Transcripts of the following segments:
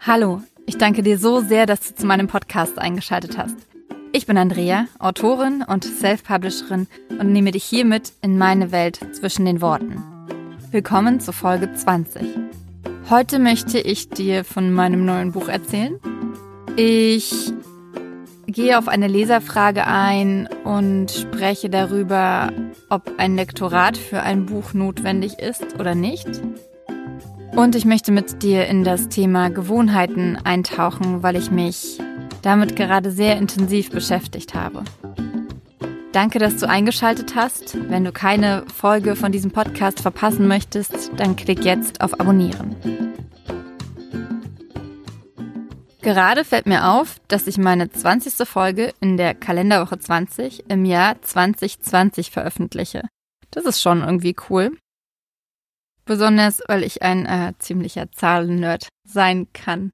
Hallo, ich danke dir so sehr, dass du zu meinem Podcast eingeschaltet hast. Ich bin Andrea, Autorin und Self-Publisherin und nehme dich hiermit in meine Welt zwischen den Worten. Willkommen zu Folge 20. Heute möchte ich dir von meinem neuen Buch erzählen. Ich gehe auf eine Leserfrage ein und spreche darüber, ob ein Lektorat für ein Buch notwendig ist oder nicht. Und ich möchte mit dir in das Thema Gewohnheiten eintauchen, weil ich mich damit gerade sehr intensiv beschäftigt habe. Danke, dass du eingeschaltet hast. Wenn du keine Folge von diesem Podcast verpassen möchtest, dann klick jetzt auf Abonnieren. Gerade fällt mir auf, dass ich meine 20. Folge in der Kalenderwoche 20 im Jahr 2020 veröffentliche. Das ist schon irgendwie cool. Besonders, weil ich ein äh, ziemlicher Zahlennerd sein kann.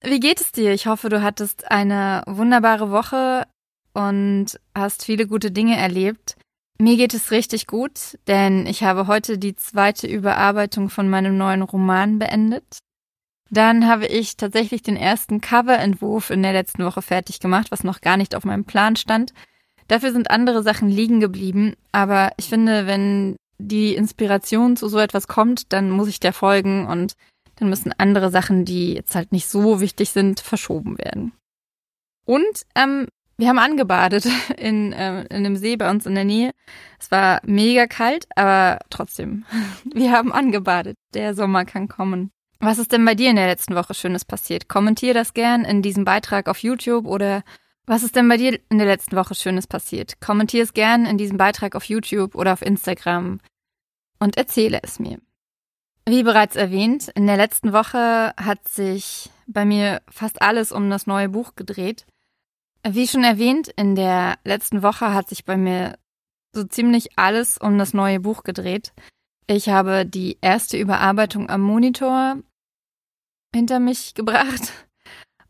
Wie geht es dir? Ich hoffe, du hattest eine wunderbare Woche und hast viele gute Dinge erlebt. Mir geht es richtig gut, denn ich habe heute die zweite Überarbeitung von meinem neuen Roman beendet. Dann habe ich tatsächlich den ersten Coverentwurf in der letzten Woche fertig gemacht, was noch gar nicht auf meinem Plan stand. Dafür sind andere Sachen liegen geblieben, aber ich finde, wenn die Inspiration zu so etwas kommt, dann muss ich der folgen und dann müssen andere Sachen, die jetzt halt nicht so wichtig sind, verschoben werden. Und ähm, wir haben angebadet in, äh, in einem See bei uns in der Nähe. Es war mega kalt, aber trotzdem, wir haben angebadet. Der Sommer kann kommen. Was ist denn bei dir in der letzten Woche Schönes passiert? Kommentier das gern in diesem Beitrag auf YouTube oder was ist denn bei dir in der letzten Woche Schönes passiert? Kommentier es gern in diesem Beitrag auf YouTube oder auf Instagram und erzähle es mir. Wie bereits erwähnt, in der letzten Woche hat sich bei mir fast alles um das neue Buch gedreht. Wie schon erwähnt, in der letzten Woche hat sich bei mir so ziemlich alles um das neue Buch gedreht. Ich habe die erste Überarbeitung am Monitor hinter mich gebracht.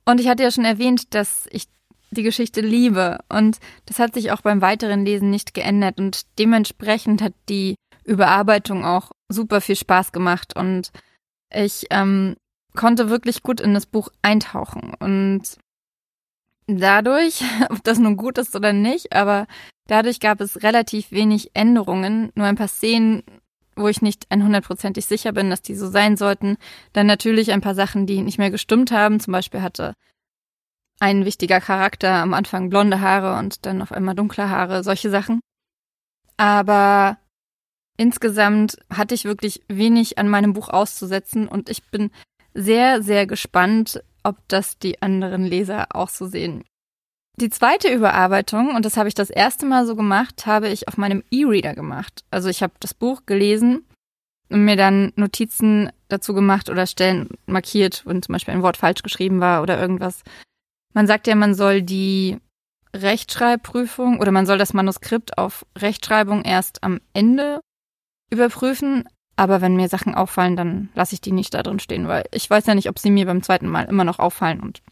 Und ich hatte ja schon erwähnt, dass ich die Geschichte liebe. Und das hat sich auch beim weiteren Lesen nicht geändert. Und dementsprechend hat die Überarbeitung auch super viel Spaß gemacht. Und ich ähm, konnte wirklich gut in das Buch eintauchen. Und dadurch, ob das nun gut ist oder nicht, aber dadurch gab es relativ wenig Änderungen. Nur ein paar Szenen, wo ich nicht 100%ig sicher bin, dass die so sein sollten. Dann natürlich ein paar Sachen, die nicht mehr gestimmt haben. Zum Beispiel hatte ein wichtiger Charakter am Anfang blonde Haare und dann auf einmal dunkle Haare, solche Sachen. Aber insgesamt hatte ich wirklich wenig an meinem Buch auszusetzen und ich bin sehr, sehr gespannt, ob das die anderen Leser auch so sehen. Die zweite Überarbeitung, und das habe ich das erste Mal so gemacht, habe ich auf meinem E-Reader gemacht. Also ich habe das Buch gelesen und mir dann Notizen dazu gemacht oder Stellen markiert, wenn zum Beispiel ein Wort falsch geschrieben war oder irgendwas. Man sagt ja, man soll die Rechtschreibprüfung oder man soll das Manuskript auf Rechtschreibung erst am Ende überprüfen. Aber wenn mir Sachen auffallen, dann lasse ich die nicht da drin stehen, weil ich weiß ja nicht, ob sie mir beim zweiten Mal immer noch auffallen und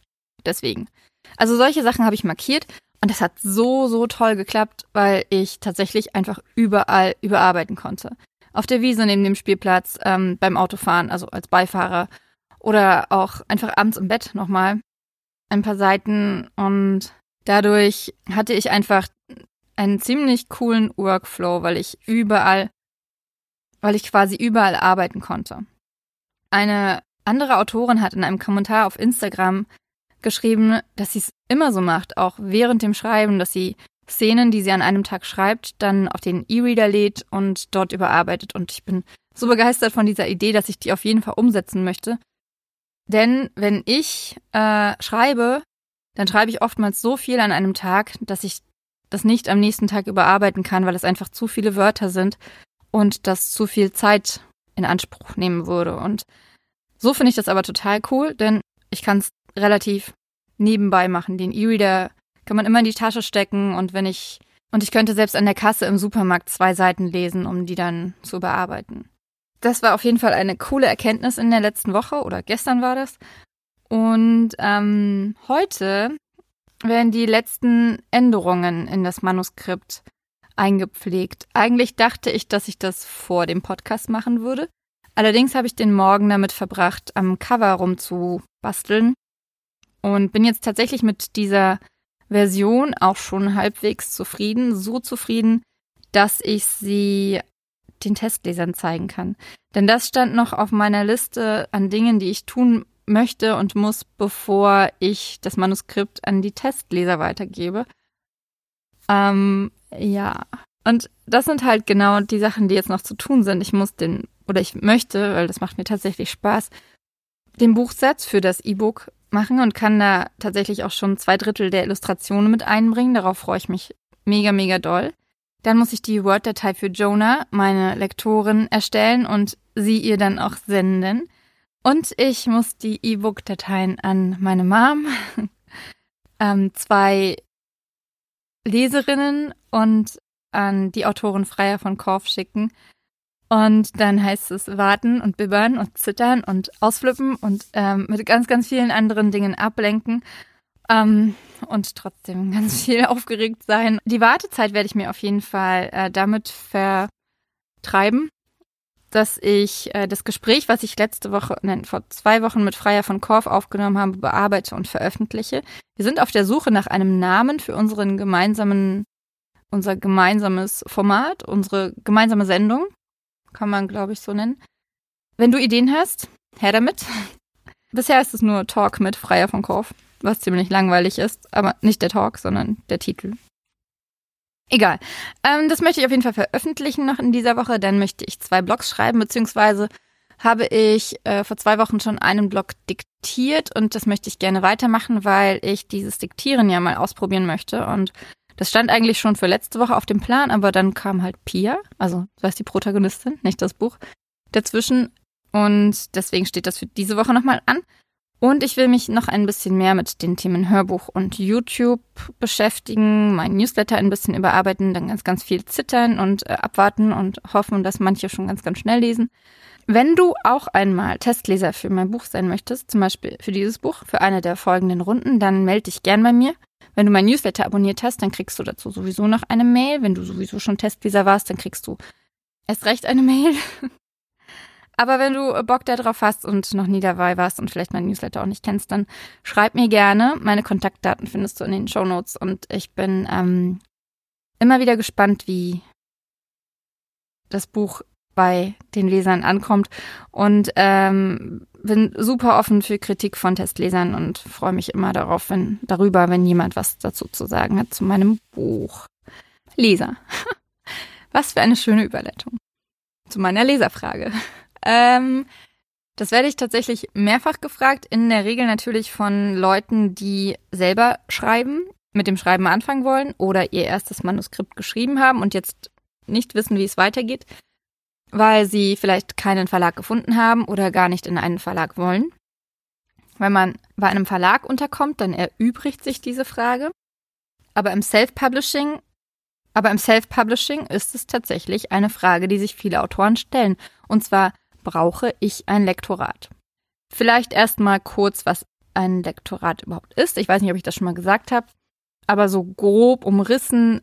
deswegen. Also solche Sachen habe ich markiert und das hat so, so toll geklappt, weil ich tatsächlich einfach überall überarbeiten konnte. Auf der Wiese neben dem Spielplatz, ähm, beim Autofahren, also als Beifahrer oder auch einfach abends im Bett nochmal ein paar Seiten und dadurch hatte ich einfach einen ziemlich coolen Workflow, weil ich überall, weil ich quasi überall arbeiten konnte. Eine andere Autorin hat in einem Kommentar auf Instagram geschrieben, dass sie es immer so macht, auch während dem Schreiben, dass sie Szenen, die sie an einem Tag schreibt, dann auf den E-Reader lädt und dort überarbeitet. Und ich bin so begeistert von dieser Idee, dass ich die auf jeden Fall umsetzen möchte. Denn wenn ich äh, schreibe, dann schreibe ich oftmals so viel an einem Tag, dass ich das nicht am nächsten Tag überarbeiten kann, weil es einfach zu viele Wörter sind und das zu viel Zeit in Anspruch nehmen würde. Und so finde ich das aber total cool, denn ich kann es relativ nebenbei machen. Den E-Reader kann man immer in die Tasche stecken und wenn ich und ich könnte selbst an der Kasse im Supermarkt zwei Seiten lesen, um die dann zu bearbeiten das war auf jeden Fall eine coole Erkenntnis in der letzten Woche oder gestern war das. Und ähm, heute werden die letzten Änderungen in das Manuskript eingepflegt. Eigentlich dachte ich, dass ich das vor dem Podcast machen würde, Allerdings habe ich den Morgen damit verbracht, am Cover rumzubasteln und bin jetzt tatsächlich mit dieser Version auch schon halbwegs zufrieden, so zufrieden, dass ich sie den Testlesern zeigen kann. Denn das stand noch auf meiner Liste an Dingen, die ich tun möchte und muss, bevor ich das Manuskript an die Testleser weitergebe. Ähm, ja. Und das sind halt genau die Sachen, die jetzt noch zu tun sind. Ich muss den, oder ich möchte, weil das macht mir tatsächlich Spaß, den Buchsatz für das E-Book machen und kann da tatsächlich auch schon zwei Drittel der Illustrationen mit einbringen. Darauf freue ich mich mega, mega doll. Dann muss ich die Word-Datei für Jonah, meine Lektorin, erstellen und sie ihr dann auch senden. Und ich muss die E-Book-Dateien an meine Mom, ähm, zwei Leserinnen und an die Autorin Freier von Korf schicken. Und dann heißt es warten und bibbern und zittern und ausflippen und ähm, mit ganz, ganz vielen anderen Dingen ablenken ähm, und trotzdem ganz viel aufgeregt sein. Die Wartezeit werde ich mir auf jeden Fall äh, damit vertreiben, dass ich äh, das Gespräch, was ich letzte Woche, nein, vor zwei Wochen mit Freier von Korf aufgenommen habe, bearbeite und veröffentliche. Wir sind auf der Suche nach einem Namen für unseren gemeinsamen, unser gemeinsames Format, unsere gemeinsame Sendung kann man, glaube ich, so nennen. Wenn du Ideen hast, her damit. Bisher ist es nur Talk mit Freier von Korf, was ziemlich langweilig ist, aber nicht der Talk, sondern der Titel. Egal. Ähm, das möchte ich auf jeden Fall veröffentlichen noch in dieser Woche. Dann möchte ich zwei Blogs schreiben, beziehungsweise habe ich äh, vor zwei Wochen schon einen Blog diktiert und das möchte ich gerne weitermachen, weil ich dieses Diktieren ja mal ausprobieren möchte und das stand eigentlich schon für letzte Woche auf dem Plan, aber dann kam halt Pia, also das heißt die Protagonistin, nicht das Buch, dazwischen. Und deswegen steht das für diese Woche nochmal an. Und ich will mich noch ein bisschen mehr mit den Themen Hörbuch und YouTube beschäftigen, mein Newsletter ein bisschen überarbeiten, dann ganz, ganz viel zittern und äh, abwarten und hoffen, dass manche schon ganz, ganz schnell lesen. Wenn du auch einmal Testleser für mein Buch sein möchtest, zum Beispiel für dieses Buch, für eine der folgenden Runden, dann melde dich gern bei mir. Wenn du mein Newsletter abonniert hast, dann kriegst du dazu sowieso noch eine Mail. Wenn du sowieso schon Testleser warst, dann kriegst du erst recht eine Mail. Aber wenn du Bock darauf hast und noch nie dabei warst und vielleicht mein Newsletter auch nicht kennst, dann schreib mir gerne. Meine Kontaktdaten findest du in den Show Notes und ich bin ähm, immer wieder gespannt, wie das Buch bei den Lesern ankommt und ähm, bin super offen für Kritik von Testlesern und freue mich immer darauf, wenn, darüber, wenn jemand was dazu zu sagen hat zu meinem Buch. Leser. Was für eine schöne Überleitung. Zu meiner Leserfrage. Ähm, das werde ich tatsächlich mehrfach gefragt, in der Regel natürlich von Leuten, die selber schreiben, mit dem Schreiben anfangen wollen oder ihr erstes Manuskript geschrieben haben und jetzt nicht wissen, wie es weitergeht weil sie vielleicht keinen Verlag gefunden haben oder gar nicht in einen Verlag wollen. Wenn man bei einem Verlag unterkommt, dann erübrigt sich diese Frage. Aber im Self-Publishing, aber im Self-Publishing ist es tatsächlich eine Frage, die sich viele Autoren stellen. Und zwar, brauche ich ein Lektorat? Vielleicht erstmal kurz, was ein Lektorat überhaupt ist. Ich weiß nicht, ob ich das schon mal gesagt habe. Aber so grob umrissen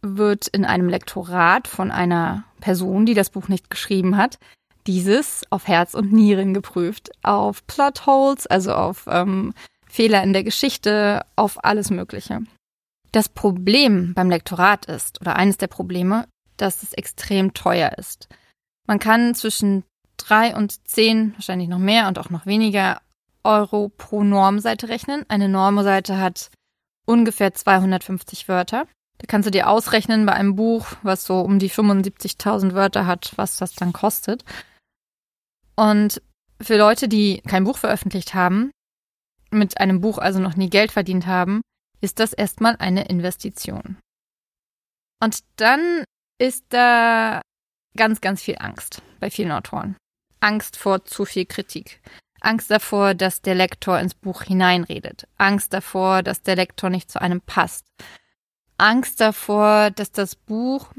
wird in einem Lektorat von einer Person, die das Buch nicht geschrieben hat, dieses auf Herz und Nieren geprüft, auf Plotholes, also auf ähm, Fehler in der Geschichte, auf alles Mögliche. Das Problem beim Lektorat ist, oder eines der Probleme, dass es extrem teuer ist. Man kann zwischen drei und zehn, wahrscheinlich noch mehr und auch noch weniger Euro pro Normseite rechnen. Eine Normseite hat ungefähr 250 Wörter. Da kannst du dir ausrechnen bei einem Buch, was so um die 75.000 Wörter hat, was das dann kostet. Und für Leute, die kein Buch veröffentlicht haben, mit einem Buch also noch nie Geld verdient haben, ist das erstmal eine Investition. Und dann ist da ganz, ganz viel Angst bei vielen Autoren. Angst vor zu viel Kritik. Angst davor, dass der Lektor ins Buch hineinredet. Angst davor, dass der Lektor nicht zu einem passt. Angst davor, dass das Buch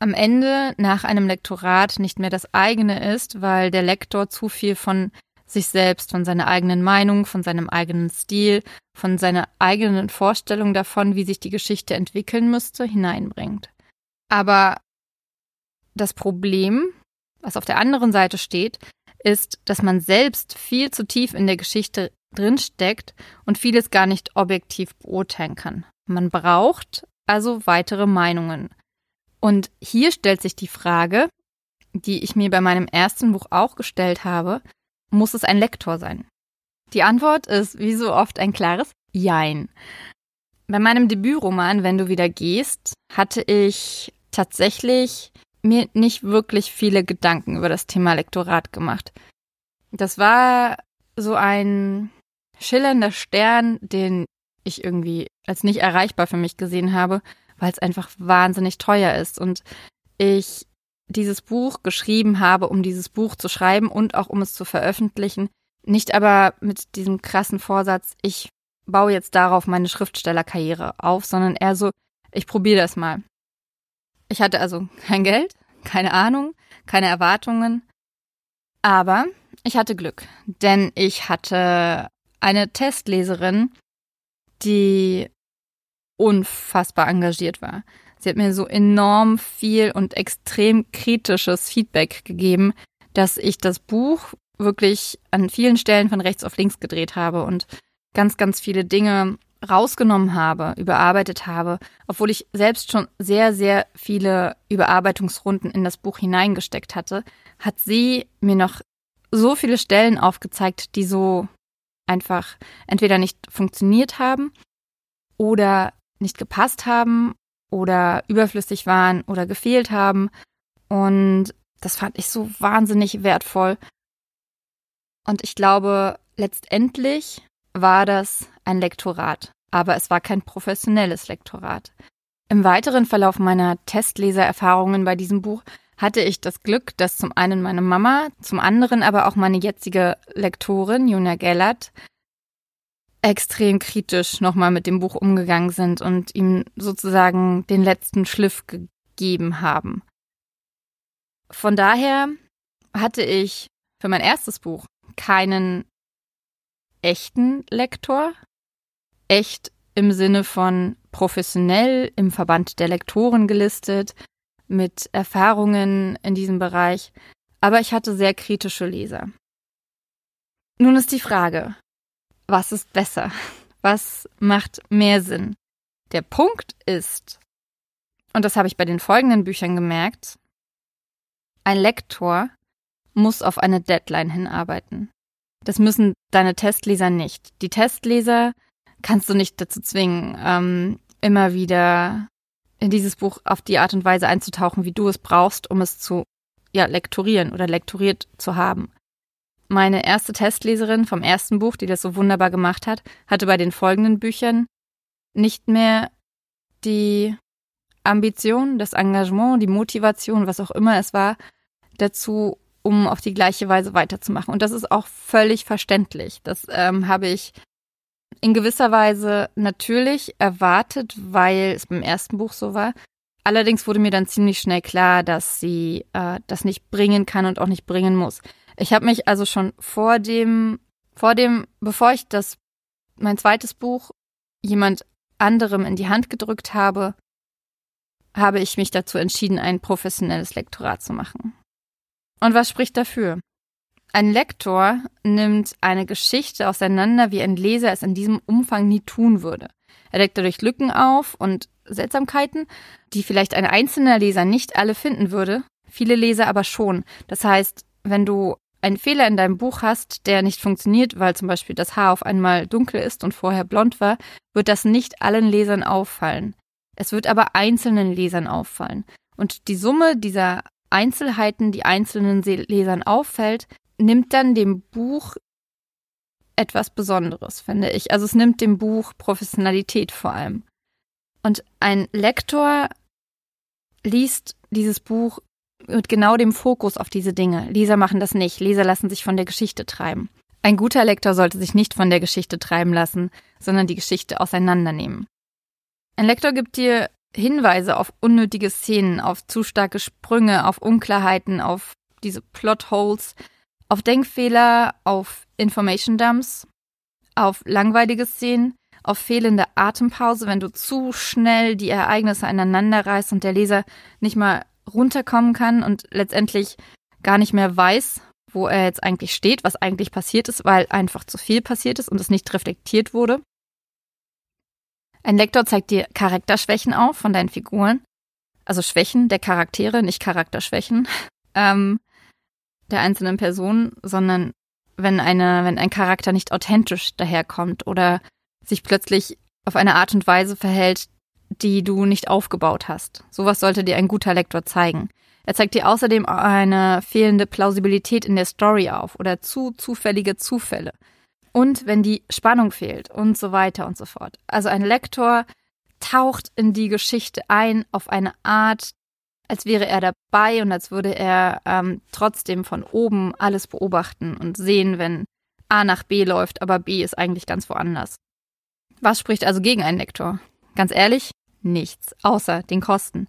am Ende nach einem Lektorat nicht mehr das eigene ist, weil der Lektor zu viel von sich selbst, von seiner eigenen Meinung, von seinem eigenen Stil, von seiner eigenen Vorstellung davon, wie sich die Geschichte entwickeln müsste, hineinbringt. Aber das Problem Was auf der anderen Seite steht, ist, dass man selbst viel zu tief in der Geschichte drinsteckt und vieles gar nicht objektiv beurteilen kann. Man braucht also weitere Meinungen. Und hier stellt sich die Frage, die ich mir bei meinem ersten Buch auch gestellt habe, muss es ein Lektor sein? Die Antwort ist wie so oft ein klares Jein. Bei meinem Debütroman Wenn du wieder gehst, hatte ich tatsächlich mir nicht wirklich viele Gedanken über das Thema Lektorat gemacht. Das war so ein schillernder Stern, den ich irgendwie als nicht erreichbar für mich gesehen habe, weil es einfach wahnsinnig teuer ist und ich dieses Buch geschrieben habe, um dieses Buch zu schreiben und auch um es zu veröffentlichen, nicht aber mit diesem krassen Vorsatz, ich baue jetzt darauf meine Schriftstellerkarriere auf, sondern eher so, ich probiere das mal. Ich hatte also kein Geld, keine Ahnung, keine Erwartungen, aber ich hatte Glück, denn ich hatte eine Testleserin, die unfassbar engagiert war. Sie hat mir so enorm viel und extrem kritisches Feedback gegeben, dass ich das Buch wirklich an vielen Stellen von rechts auf links gedreht habe und ganz, ganz viele Dinge rausgenommen habe, überarbeitet habe, obwohl ich selbst schon sehr, sehr viele Überarbeitungsrunden in das Buch hineingesteckt hatte, hat sie mir noch so viele Stellen aufgezeigt, die so einfach entweder nicht funktioniert haben oder nicht gepasst haben oder überflüssig waren oder gefehlt haben. Und das fand ich so wahnsinnig wertvoll. Und ich glaube, letztendlich war das ein Lektorat, aber es war kein professionelles Lektorat. Im weiteren Verlauf meiner Testlesererfahrungen bei diesem Buch hatte ich das Glück, dass zum einen meine Mama, zum anderen aber auch meine jetzige Lektorin, Juna Gellert, extrem kritisch nochmal mit dem Buch umgegangen sind und ihm sozusagen den letzten Schliff gegeben haben. Von daher hatte ich für mein erstes Buch keinen echten Lektor. Echt im Sinne von professionell im Verband der Lektoren gelistet, mit Erfahrungen in diesem Bereich, aber ich hatte sehr kritische Leser. Nun ist die Frage, was ist besser? Was macht mehr Sinn? Der Punkt ist, und das habe ich bei den folgenden Büchern gemerkt, ein Lektor muss auf eine Deadline hinarbeiten. Das müssen deine Testleser nicht. Die Testleser kannst du nicht dazu zwingen, ähm, immer wieder in dieses Buch auf die Art und Weise einzutauchen, wie du es brauchst, um es zu ja, lektorieren oder lektoriert zu haben. Meine erste Testleserin vom ersten Buch, die das so wunderbar gemacht hat, hatte bei den folgenden Büchern nicht mehr die Ambition, das Engagement, die Motivation, was auch immer es war, dazu, um auf die gleiche Weise weiterzumachen. Und das ist auch völlig verständlich. Das ähm, habe ich in gewisser Weise natürlich erwartet, weil es beim ersten Buch so war. Allerdings wurde mir dann ziemlich schnell klar, dass sie äh, das nicht bringen kann und auch nicht bringen muss. Ich habe mich also schon vor dem, vor dem, bevor ich das, mein zweites Buch jemand anderem in die Hand gedrückt habe, habe ich mich dazu entschieden, ein professionelles Lektorat zu machen. Und was spricht dafür? Ein Lektor nimmt eine Geschichte auseinander, wie ein Leser es in diesem Umfang nie tun würde. Er deckt dadurch Lücken auf und Seltsamkeiten, die vielleicht ein einzelner Leser nicht alle finden würde, viele Leser aber schon. Das heißt, wenn du einen Fehler in deinem Buch hast, der nicht funktioniert, weil zum Beispiel das Haar auf einmal dunkel ist und vorher blond war, wird das nicht allen Lesern auffallen. Es wird aber einzelnen Lesern auffallen. Und die Summe dieser Einzelheiten, die einzelnen Lesern auffällt, nimmt dann dem Buch etwas Besonderes, finde ich. Also es nimmt dem Buch Professionalität vor allem. Und ein Lektor liest dieses Buch mit genau dem Fokus auf diese Dinge. Leser machen das nicht. Leser lassen sich von der Geschichte treiben. Ein guter Lektor sollte sich nicht von der Geschichte treiben lassen, sondern die Geschichte auseinandernehmen. Ein Lektor gibt dir Hinweise auf unnötige Szenen, auf zu starke Sprünge, auf Unklarheiten, auf diese Plotholes, auf Denkfehler, auf Information Dumps, auf langweilige Szenen, auf fehlende Atempause, wenn du zu schnell die Ereignisse aneinander reißt und der Leser nicht mal runterkommen kann und letztendlich gar nicht mehr weiß, wo er jetzt eigentlich steht, was eigentlich passiert ist, weil einfach zu viel passiert ist und es nicht reflektiert wurde. Ein Lektor zeigt dir Charakterschwächen auf von deinen Figuren, also Schwächen der Charaktere, nicht Charakterschwächen ähm, der einzelnen Personen, sondern wenn eine, wenn ein Charakter nicht authentisch daherkommt oder sich plötzlich auf eine Art und Weise verhält, die du nicht aufgebaut hast. Sowas sollte dir ein guter Lektor zeigen. Er zeigt dir außerdem eine fehlende Plausibilität in der Story auf oder zu zufällige Zufälle. Und wenn die Spannung fehlt und so weiter und so fort. Also ein Lektor taucht in die Geschichte ein auf eine Art, als wäre er dabei und als würde er ähm, trotzdem von oben alles beobachten und sehen, wenn A nach B läuft, aber B ist eigentlich ganz woanders. Was spricht also gegen einen Lektor? Ganz ehrlich, nichts, außer den Kosten.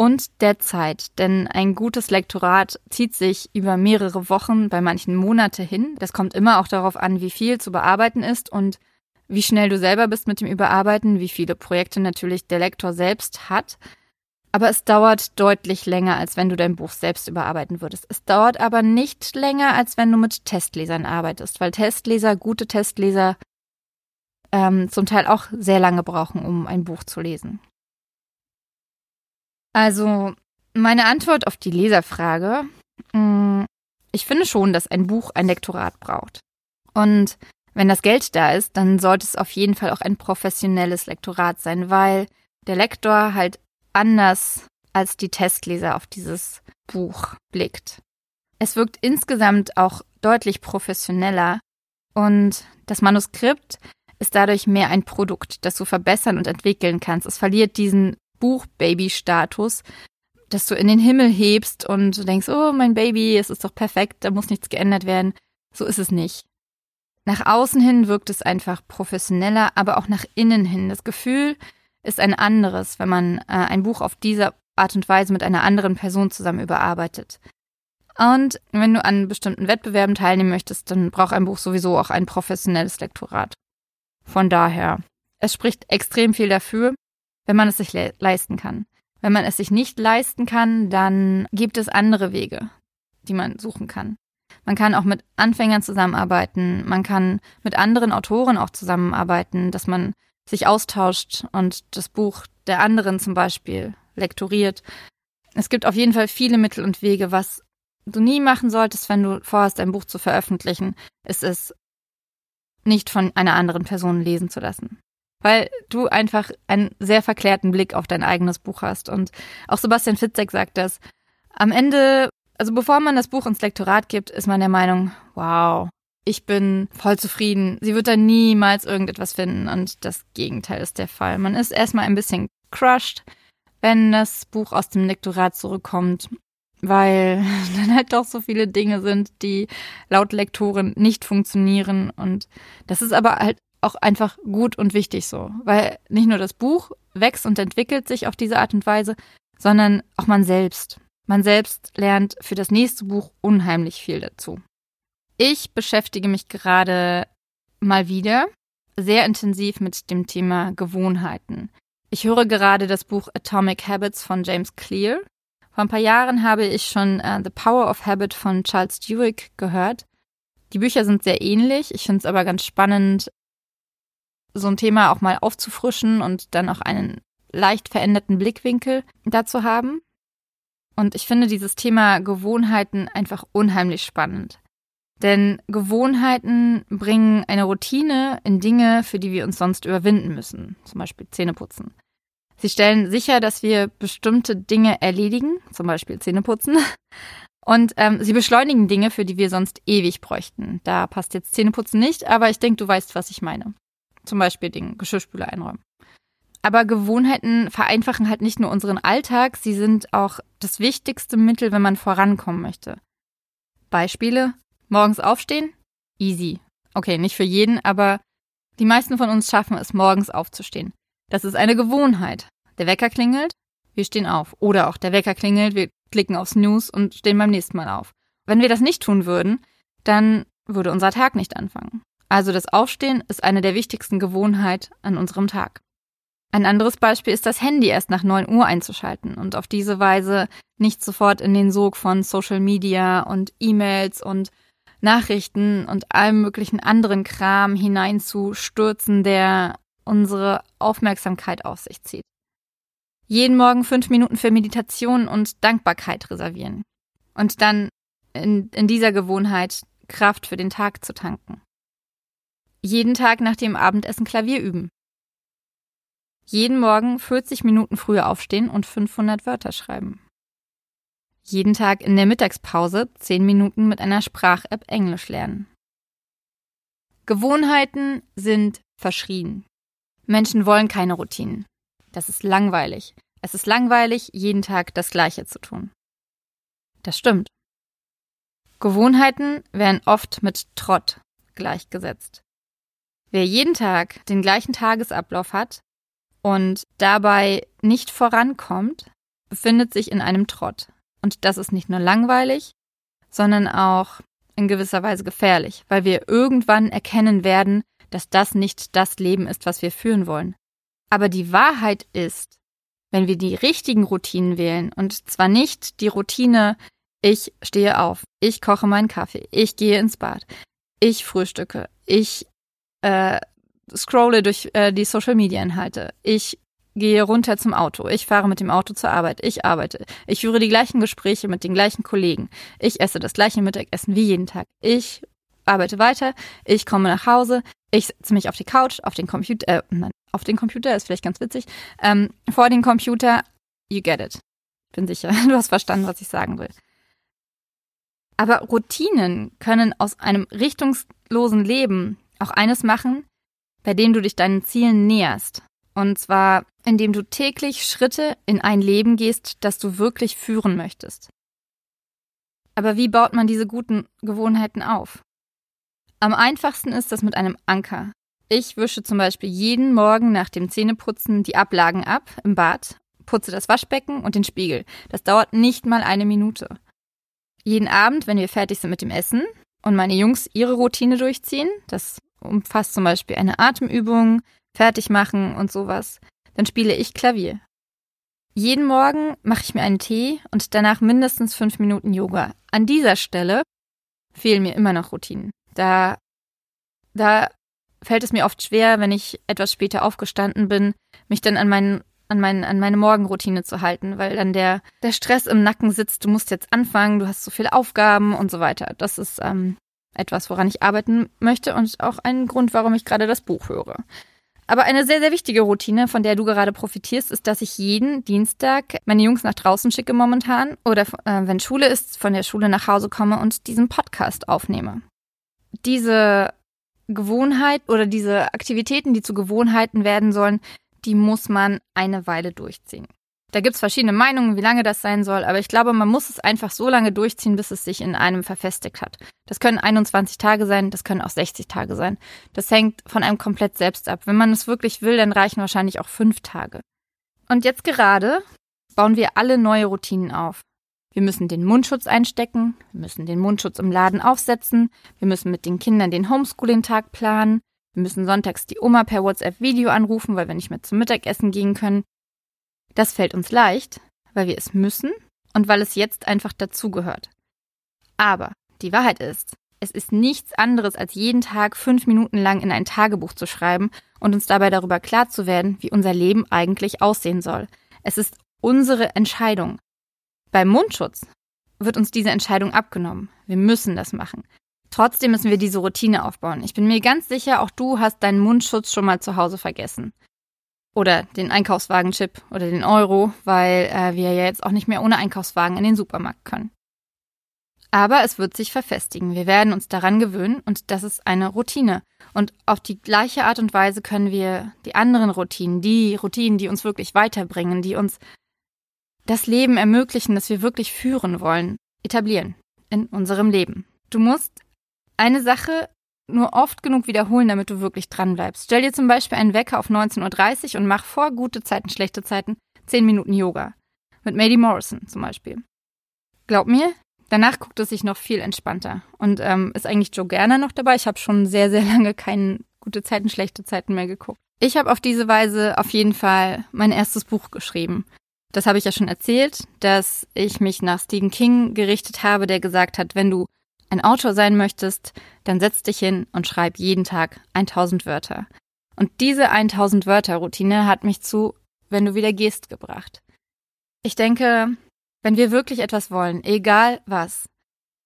Und der Zeit, denn ein gutes Lektorat zieht sich über mehrere Wochen, bei manchen Monate hin. Das kommt immer auch darauf an, wie viel zu bearbeiten ist und wie schnell du selber bist mit dem Überarbeiten, wie viele Projekte natürlich der Lektor selbst hat. Aber es dauert deutlich länger, als wenn du dein Buch selbst überarbeiten würdest. Es dauert aber nicht länger, als wenn du mit Testlesern arbeitest, weil Testleser, gute Testleser, ähm, zum Teil auch sehr lange brauchen, um ein Buch zu lesen. Also, meine Antwort auf die Leserfrage, mm, ich finde schon, dass ein Buch ein Lektorat braucht. Und wenn das Geld da ist, dann sollte es auf jeden Fall auch ein professionelles Lektorat sein, weil der Lektor halt anders als die Testleser auf dieses Buch blickt. Es wirkt insgesamt auch deutlich professioneller und das Manuskript ist dadurch mehr ein Produkt, das du verbessern und entwickeln kannst. Es verliert diesen Buch-Baby-Status, dass du in den Himmel hebst und denkst, oh, mein Baby, es ist doch perfekt, da muss nichts geändert werden. So ist es nicht. Nach außen hin wirkt es einfach professioneller, aber auch nach innen hin. Das Gefühl, ist ein anderes, wenn man äh, ein Buch auf diese Art und Weise mit einer anderen Person zusammen überarbeitet. Und wenn du an bestimmten Wettbewerben teilnehmen möchtest, dann braucht ein Buch sowieso auch ein professionelles Lektorat. Von daher, es spricht extrem viel dafür, wenn man es sich le leisten kann. Wenn man es sich nicht leisten kann, dann gibt es andere Wege, die man suchen kann. Man kann auch mit Anfängern zusammenarbeiten, man kann mit anderen Autoren auch zusammenarbeiten, dass man sich austauscht und das Buch der anderen zum Beispiel lektoriert. Es gibt auf jeden Fall viele Mittel und Wege. Was du nie machen solltest, wenn du vorhast, ein Buch zu veröffentlichen, ist es, nicht von einer anderen Person lesen zu lassen. Weil du einfach einen sehr verklärten Blick auf dein eigenes Buch hast. Und auch Sebastian Fitzek sagt das. Am Ende, also bevor man das Buch ins Lektorat gibt, ist man der Meinung, wow, ich bin voll zufrieden. Sie wird da niemals irgendetwas finden und das Gegenteil ist der Fall. Man ist erstmal ein bisschen crushed, wenn das Buch aus dem Lektorat zurückkommt, weil dann halt doch so viele Dinge sind, die laut Lektoren nicht funktionieren und das ist aber halt auch einfach gut und wichtig so, weil nicht nur das Buch wächst und entwickelt sich auf diese Art und Weise, sondern auch man selbst. Man selbst lernt für das nächste Buch unheimlich viel dazu. Ich beschäftige mich gerade mal wieder sehr intensiv mit dem Thema Gewohnheiten. Ich höre gerade das Buch Atomic Habits von James Clear. Vor ein paar Jahren habe ich schon uh, The Power of Habit von Charles Duhigg gehört. Die Bücher sind sehr ähnlich. Ich finde es aber ganz spannend, so ein Thema auch mal aufzufrischen und dann auch einen leicht veränderten Blickwinkel dazu haben. Und ich finde dieses Thema Gewohnheiten einfach unheimlich spannend. Denn Gewohnheiten bringen eine Routine in Dinge, für die wir uns sonst überwinden müssen, zum Beispiel Zähneputzen. Sie stellen sicher, dass wir bestimmte Dinge erledigen, zum Beispiel Zähneputzen. Und ähm, sie beschleunigen Dinge, für die wir sonst ewig bräuchten. Da passt jetzt Zähneputzen nicht, aber ich denke, du weißt, was ich meine. Zum Beispiel den Geschirrspüler einräumen. Aber Gewohnheiten vereinfachen halt nicht nur unseren Alltag, sie sind auch das wichtigste Mittel, wenn man vorankommen möchte. Beispiele Morgens aufstehen? Easy. Okay, nicht für jeden, aber die meisten von uns schaffen es, morgens aufzustehen. Das ist eine Gewohnheit. Der Wecker klingelt, wir stehen auf. Oder auch der Wecker klingelt, wir klicken aufs News und stehen beim nächsten Mal auf. Wenn wir das nicht tun würden, dann würde unser Tag nicht anfangen. Also das Aufstehen ist eine der wichtigsten Gewohnheiten an unserem Tag. Ein anderes Beispiel ist das Handy erst nach 9 Uhr einzuschalten und auf diese Weise nicht sofort in den Sog von Social Media und E-Mails und Nachrichten und allem möglichen anderen Kram hineinzustürzen, der unsere Aufmerksamkeit auf sich zieht. Jeden Morgen fünf Minuten für Meditation und Dankbarkeit reservieren. Und dann in, in dieser Gewohnheit Kraft für den Tag zu tanken. Jeden Tag nach dem Abendessen Klavier üben. Jeden Morgen 40 Minuten früher aufstehen und 500 Wörter schreiben. Jeden Tag in der Mittagspause 10 Minuten mit einer Sprach-App Englisch lernen. Gewohnheiten sind verschrien. Menschen wollen keine Routinen. Das ist langweilig. Es ist langweilig, jeden Tag das Gleiche zu tun. Das stimmt. Gewohnheiten werden oft mit Trott gleichgesetzt. Wer jeden Tag den gleichen Tagesablauf hat und dabei nicht vorankommt, befindet sich in einem Trott. Und das ist nicht nur langweilig, sondern auch in gewisser Weise gefährlich, weil wir irgendwann erkennen werden, dass das nicht das Leben ist, was wir führen wollen. Aber die Wahrheit ist, wenn wir die richtigen Routinen wählen, und zwar nicht die Routine, ich stehe auf, ich koche meinen Kaffee, ich gehe ins Bad, ich frühstücke, ich äh, scrolle durch äh, die Social-Media-Inhalte, ich gehe runter zum Auto, ich fahre mit dem Auto zur Arbeit, ich arbeite, ich führe die gleichen Gespräche mit den gleichen Kollegen, ich esse das gleiche Mittagessen wie jeden Tag, ich arbeite weiter, ich komme nach Hause, ich setze mich auf die Couch, auf den Computer, äh, nein, auf den Computer ist vielleicht ganz witzig, ähm, vor den Computer, you get it. Bin sicher, du hast verstanden, was ich sagen will. Aber Routinen können aus einem richtungslosen Leben auch eines machen, bei dem du dich deinen Zielen näherst. Und zwar, indem du täglich Schritte in ein Leben gehst, das du wirklich führen möchtest. Aber wie baut man diese guten Gewohnheiten auf? Am einfachsten ist das mit einem Anker. Ich wische zum Beispiel jeden Morgen nach dem Zähneputzen die Ablagen ab im Bad, putze das Waschbecken und den Spiegel. Das dauert nicht mal eine Minute. Jeden Abend, wenn wir fertig sind mit dem Essen und meine Jungs ihre Routine durchziehen, das umfasst zum Beispiel eine Atemübung, fertig machen und sowas, dann spiele ich Klavier. Jeden Morgen mache ich mir einen Tee und danach mindestens fünf Minuten Yoga. An dieser Stelle fehlen mir immer noch Routinen. Da, da fällt es mir oft schwer, wenn ich etwas später aufgestanden bin, mich dann an meinen an, mein, an meine Morgenroutine zu halten, weil dann der, der Stress im Nacken sitzt, du musst jetzt anfangen, du hast so viele Aufgaben und so weiter. Das ist ähm, etwas, woran ich arbeiten möchte und auch ein Grund, warum ich gerade das Buch höre. Aber eine sehr, sehr wichtige Routine, von der du gerade profitierst, ist, dass ich jeden Dienstag meine Jungs nach draußen schicke momentan oder äh, wenn Schule ist, von der Schule nach Hause komme und diesen Podcast aufnehme diese Gewohnheit oder diese Aktivitäten, die zu Gewohnheiten werden sollen, die muss man eine Weile durchziehen. Da gibt's verschiedene Meinungen, wie lange das sein soll, aber ich glaube, man muss es einfach so lange durchziehen, bis es sich in einem verfestigt hat. Das können 21 Tage sein, das können auch 60 Tage sein. Das hängt von einem komplett selbst ab. Wenn man es wirklich will, dann reichen wahrscheinlich auch fünf Tage. Und jetzt gerade bauen wir alle neue Routinen auf. Wir müssen den Mundschutz einstecken, wir müssen den Mundschutz im Laden aufsetzen, wir müssen mit den Kindern den Homeschooling-Tag planen, wir müssen sonntags die Oma per WhatsApp-Video anrufen, weil wir nicht mehr zum Mittagessen gehen können. Das fällt uns leicht, weil wir es müssen und weil es jetzt einfach dazugehört. Aber die Wahrheit ist, es ist nichts anderes, als jeden Tag fünf Minuten lang in ein Tagebuch zu schreiben und uns dabei darüber klar zu werden, wie unser Leben eigentlich aussehen soll. Es ist unsere Entscheidung. Beim Mundschutz wird uns diese Entscheidung abgenommen. Wir müssen das machen. Trotzdem müssen wir diese Routine aufbauen. Ich bin mir ganz sicher, auch du hast deinen Mundschutz schon mal zu Hause vergessen. Oder den Einkaufswagenchip oder den Euro, weil äh, wir ja jetzt auch nicht mehr ohne Einkaufswagen in den Supermarkt können. Aber es wird sich verfestigen. Wir werden uns daran gewöhnen und das ist eine Routine. Und auf die gleiche Art und Weise können wir die anderen Routinen, die Routinen, die uns wirklich weiterbringen, die uns das Leben ermöglichen, das wir wirklich führen wollen, etablieren in unserem Leben. Du musst eine Sache nur oft genug wiederholen, damit du wirklich dran bleibst. Stell dir zum Beispiel einen Wecker auf 19.30 Uhr und mach vor gute Zeiten, schlechte Zeiten 10 Minuten Yoga. Mit Maddie Morrison zum Beispiel. Glaub mir, danach guckt es sich noch viel entspannter. Und ähm, ist eigentlich Joe Gerner noch dabei? Ich habe schon sehr, sehr lange keine gute Zeiten, schlechte Zeiten mehr geguckt. Ich habe auf diese Weise auf jeden Fall mein erstes Buch geschrieben. Das habe ich ja schon erzählt, dass ich mich nach Stephen King gerichtet habe, der gesagt hat, wenn du ein Autor sein möchtest, dann setz dich hin und schreib jeden Tag 1000 Wörter. Und diese 1000 Wörter Routine hat mich zu wenn du wieder gehst gebracht. Ich denke, wenn wir wirklich etwas wollen, egal was,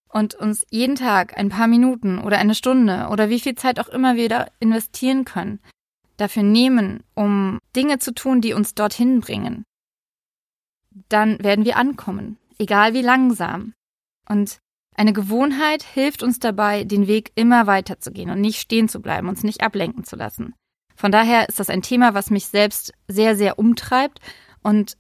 und uns jeden Tag ein paar Minuten oder eine Stunde oder wie viel Zeit auch immer wir da investieren können, dafür nehmen, um Dinge zu tun, die uns dorthin bringen, dann werden wir ankommen, egal wie langsam. Und eine Gewohnheit hilft uns dabei, den Weg immer weiter zu gehen und nicht stehen zu bleiben, uns nicht ablenken zu lassen. Von daher ist das ein Thema, was mich selbst sehr, sehr umtreibt und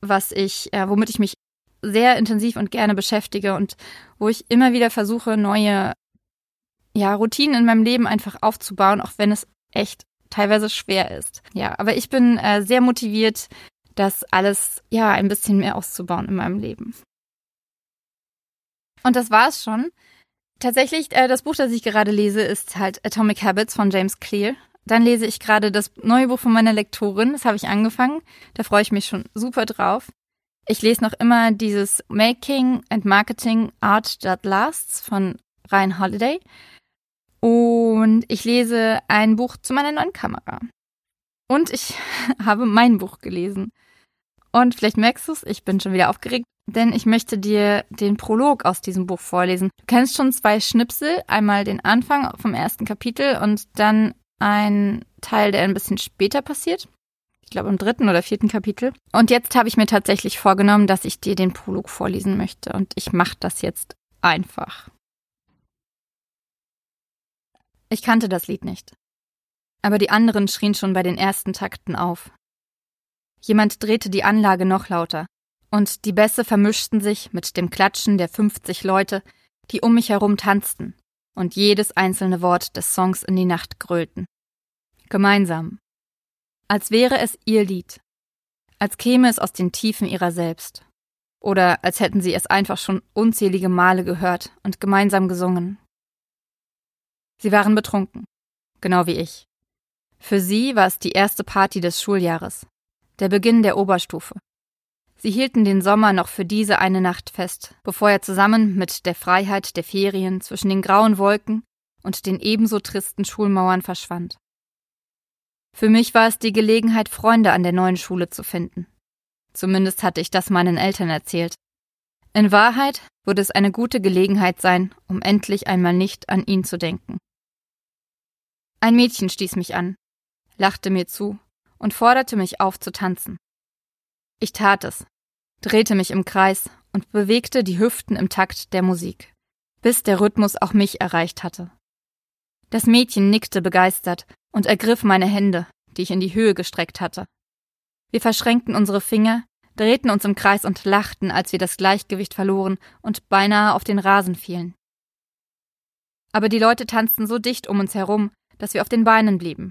was ich, äh, womit ich mich sehr intensiv und gerne beschäftige und wo ich immer wieder versuche, neue ja, Routinen in meinem Leben einfach aufzubauen, auch wenn es echt teilweise schwer ist. Ja, aber ich bin äh, sehr motiviert, das alles ja ein bisschen mehr auszubauen in meinem Leben. Und das war es schon. Tatsächlich, äh, das Buch, das ich gerade lese, ist halt Atomic Habits von James Clear. Dann lese ich gerade das neue Buch von meiner Lektorin. Das habe ich angefangen. Da freue ich mich schon super drauf. Ich lese noch immer dieses Making and Marketing Art That Lasts von Ryan Holiday. Und ich lese ein Buch zu meiner neuen Kamera. Und ich habe mein Buch gelesen. Und vielleicht merkst du es, ich bin schon wieder aufgeregt, denn ich möchte dir den Prolog aus diesem Buch vorlesen. Du kennst schon zwei Schnipsel, einmal den Anfang vom ersten Kapitel und dann ein Teil, der ein bisschen später passiert. Ich glaube im dritten oder vierten Kapitel. Und jetzt habe ich mir tatsächlich vorgenommen, dass ich dir den Prolog vorlesen möchte. Und ich mache das jetzt einfach. Ich kannte das Lied nicht. Aber die anderen schrien schon bei den ersten Takten auf. Jemand drehte die Anlage noch lauter, und die Bässe vermischten sich mit dem Klatschen der 50 Leute, die um mich herum tanzten und jedes einzelne Wort des Songs in die Nacht grölten. Gemeinsam. Als wäre es ihr Lied. Als käme es aus den Tiefen ihrer selbst. Oder als hätten sie es einfach schon unzählige Male gehört und gemeinsam gesungen. Sie waren betrunken, genau wie ich. Für sie war es die erste Party des Schuljahres, der Beginn der Oberstufe. Sie hielten den Sommer noch für diese eine Nacht fest, bevor er zusammen mit der Freiheit der Ferien zwischen den grauen Wolken und den ebenso tristen Schulmauern verschwand. Für mich war es die Gelegenheit, Freunde an der neuen Schule zu finden. Zumindest hatte ich das meinen Eltern erzählt. In Wahrheit würde es eine gute Gelegenheit sein, um endlich einmal nicht an ihn zu denken. Ein Mädchen stieß mich an, lachte mir zu und forderte mich auf zu tanzen. Ich tat es, drehte mich im Kreis und bewegte die Hüften im Takt der Musik, bis der Rhythmus auch mich erreicht hatte. Das Mädchen nickte begeistert und ergriff meine Hände, die ich in die Höhe gestreckt hatte. Wir verschränkten unsere Finger, drehten uns im Kreis und lachten, als wir das Gleichgewicht verloren und beinahe auf den Rasen fielen. Aber die Leute tanzten so dicht um uns herum, dass wir auf den Beinen blieben.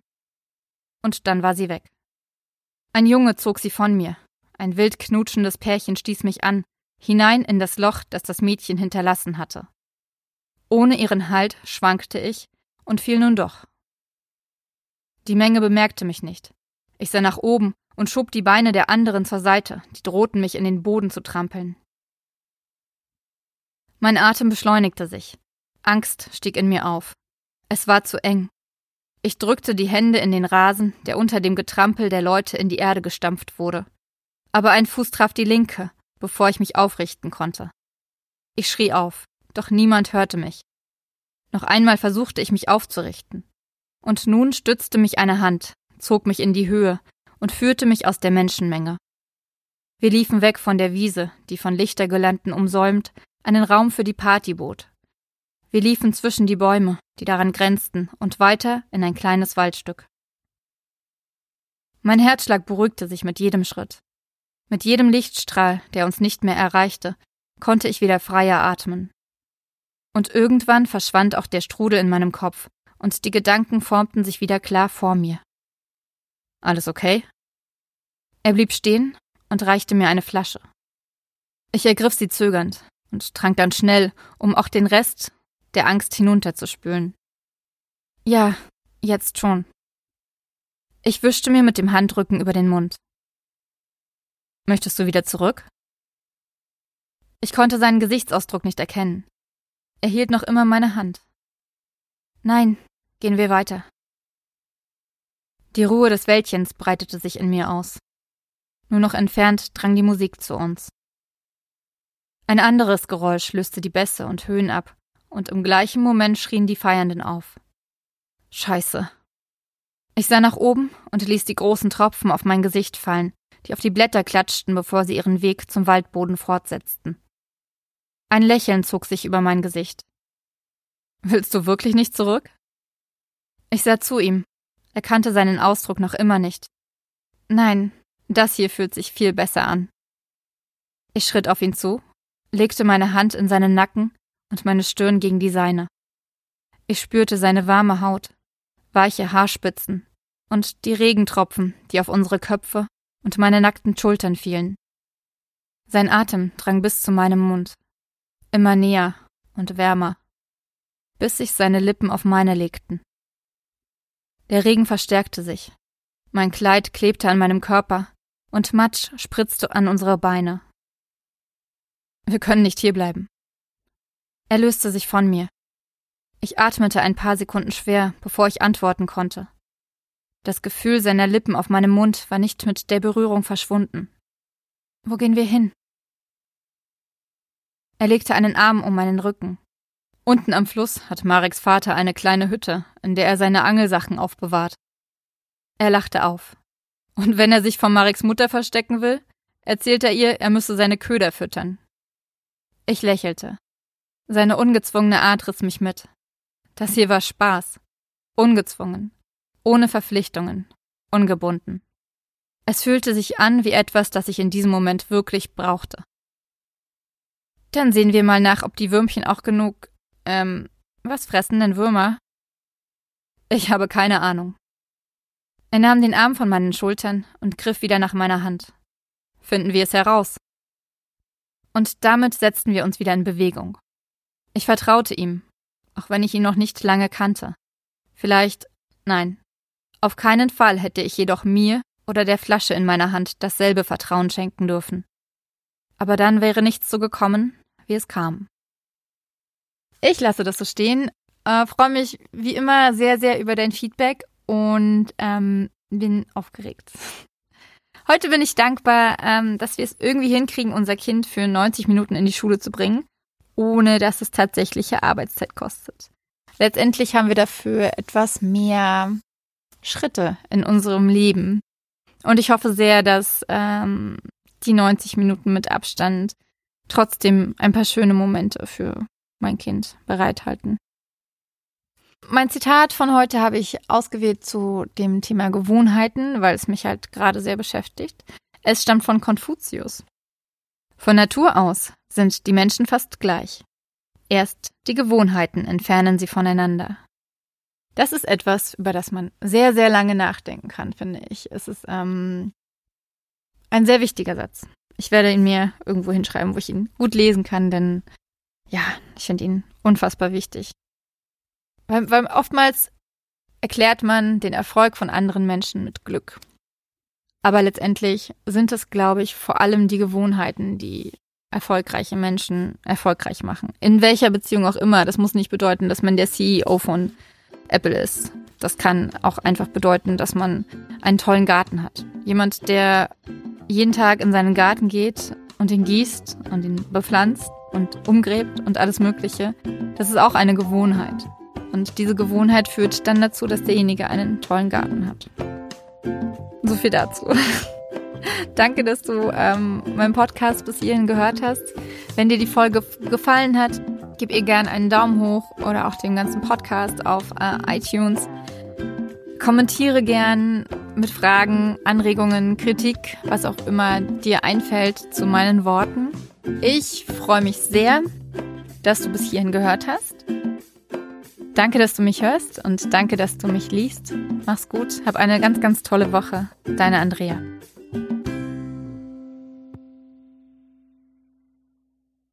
Und dann war sie weg. Ein Junge zog sie von mir, ein wild knutschendes Pärchen stieß mich an, hinein in das Loch, das das Mädchen hinterlassen hatte. Ohne ihren Halt schwankte ich und fiel nun doch. Die Menge bemerkte mich nicht. Ich sah nach oben und schob die Beine der anderen zur Seite, die drohten mich in den Boden zu trampeln. Mein Atem beschleunigte sich. Angst stieg in mir auf. Es war zu eng. Ich drückte die Hände in den Rasen, der unter dem Getrampel der Leute in die Erde gestampft wurde aber ein Fuß traf die linke, bevor ich mich aufrichten konnte. Ich schrie auf, doch niemand hörte mich. Noch einmal versuchte ich mich aufzurichten. Und nun stützte mich eine Hand, zog mich in die Höhe und führte mich aus der Menschenmenge. Wir liefen weg von der Wiese, die von Lichtergelanden umsäumt, einen Raum für die Party bot. Wir liefen zwischen die Bäume, die daran grenzten, und weiter in ein kleines Waldstück. Mein Herzschlag beruhigte sich mit jedem Schritt. Mit jedem Lichtstrahl, der uns nicht mehr erreichte, konnte ich wieder freier atmen. Und irgendwann verschwand auch der Strudel in meinem Kopf, und die Gedanken formten sich wieder klar vor mir. Alles okay? Er blieb stehen und reichte mir eine Flasche. Ich ergriff sie zögernd und trank dann schnell, um auch den Rest der Angst hinunterzuspülen. Ja, jetzt schon. Ich wischte mir mit dem Handrücken über den Mund. Möchtest du wieder zurück? Ich konnte seinen Gesichtsausdruck nicht erkennen. Er hielt noch immer meine Hand. Nein, gehen wir weiter. Die Ruhe des Wäldchens breitete sich in mir aus. Nur noch entfernt drang die Musik zu uns. Ein anderes Geräusch löste die Bässe und Höhen ab, und im gleichen Moment schrien die Feiernden auf. Scheiße. Ich sah nach oben und ließ die großen Tropfen auf mein Gesicht fallen, die auf die Blätter klatschten, bevor sie ihren Weg zum Waldboden fortsetzten. Ein Lächeln zog sich über mein Gesicht. Willst du wirklich nicht zurück? Ich sah zu ihm. Er kannte seinen Ausdruck noch immer nicht. Nein, das hier fühlt sich viel besser an. Ich schritt auf ihn zu, legte meine Hand in seinen Nacken und meine Stirn gegen die seine. Ich spürte seine warme Haut, weiche Haarspitzen und die Regentropfen, die auf unsere Köpfe und meine nackten Schultern fielen. Sein Atem drang bis zu meinem Mund, immer näher und wärmer, bis sich seine Lippen auf meine legten. Der Regen verstärkte sich. Mein Kleid klebte an meinem Körper und Matsch spritzte an unsere Beine. Wir können nicht hierbleiben. Er löste sich von mir. Ich atmete ein paar Sekunden schwer, bevor ich antworten konnte. Das Gefühl seiner Lippen auf meinem Mund war nicht mit der Berührung verschwunden. Wo gehen wir hin? Er legte einen Arm um meinen Rücken. Unten am Fluss hat Mareks Vater eine kleine Hütte, in der er seine Angelsachen aufbewahrt. Er lachte auf. Und wenn er sich vor Mareks Mutter verstecken will, erzählt er ihr, er müsse seine Köder füttern. Ich lächelte. Seine ungezwungene Art riss mich mit. Das hier war Spaß. Ungezwungen. Ohne Verpflichtungen. Ungebunden. Es fühlte sich an wie etwas, das ich in diesem Moment wirklich brauchte. Dann sehen wir mal nach, ob die Würmchen auch genug, ähm, was fressen denn Würmer? Ich habe keine Ahnung. Er nahm den Arm von meinen Schultern und griff wieder nach meiner Hand. Finden wir es heraus. Und damit setzten wir uns wieder in Bewegung. Ich vertraute ihm, auch wenn ich ihn noch nicht lange kannte. Vielleicht, nein, auf keinen Fall hätte ich jedoch mir oder der Flasche in meiner Hand dasselbe Vertrauen schenken dürfen. Aber dann wäre nichts so gekommen, wie es kam. Ich lasse das so stehen, äh, freue mich wie immer sehr, sehr über dein Feedback und ähm, bin aufgeregt. Heute bin ich dankbar, ähm, dass wir es irgendwie hinkriegen, unser Kind für 90 Minuten in die Schule zu bringen, ohne dass es tatsächliche Arbeitszeit kostet. Letztendlich haben wir dafür etwas mehr Schritte in unserem Leben. Und ich hoffe sehr, dass ähm, die 90 Minuten mit Abstand trotzdem ein paar schöne Momente für mein Kind bereithalten. Mein Zitat von heute habe ich ausgewählt zu dem Thema Gewohnheiten, weil es mich halt gerade sehr beschäftigt. Es stammt von Konfuzius. Von Natur aus sind die Menschen fast gleich. Erst die Gewohnheiten entfernen sie voneinander. Das ist etwas, über das man sehr, sehr lange nachdenken kann, finde ich. Es ist ähm, ein sehr wichtiger Satz. Ich werde ihn mir irgendwo hinschreiben, wo ich ihn gut lesen kann, denn ja, ich finde ihn unfassbar wichtig. Weil, weil oftmals erklärt man den Erfolg von anderen Menschen mit Glück. Aber letztendlich sind es, glaube ich, vor allem die Gewohnheiten, die erfolgreiche Menschen erfolgreich machen. In welcher Beziehung auch immer. Das muss nicht bedeuten, dass man der CEO von Apple ist. Das kann auch einfach bedeuten, dass man einen tollen Garten hat. Jemand, der jeden Tag in seinen Garten geht und ihn gießt und ihn bepflanzt und umgräbt und alles Mögliche, das ist auch eine Gewohnheit. Und diese Gewohnheit führt dann dazu, dass derjenige einen tollen Garten hat. So viel dazu. Danke, dass du ähm, meinen Podcast bis hierhin gehört hast. Wenn dir die Folge gefallen hat, gib ihr gerne einen Daumen hoch oder auch den ganzen Podcast auf äh, iTunes. Kommentiere gern mit Fragen, Anregungen, Kritik, was auch immer dir einfällt zu meinen Worten. Ich freue mich sehr, dass du bis hierhin gehört hast. Danke, dass du mich hörst und danke, dass du mich liest. Mach's gut, hab eine ganz, ganz tolle Woche. Deine Andrea.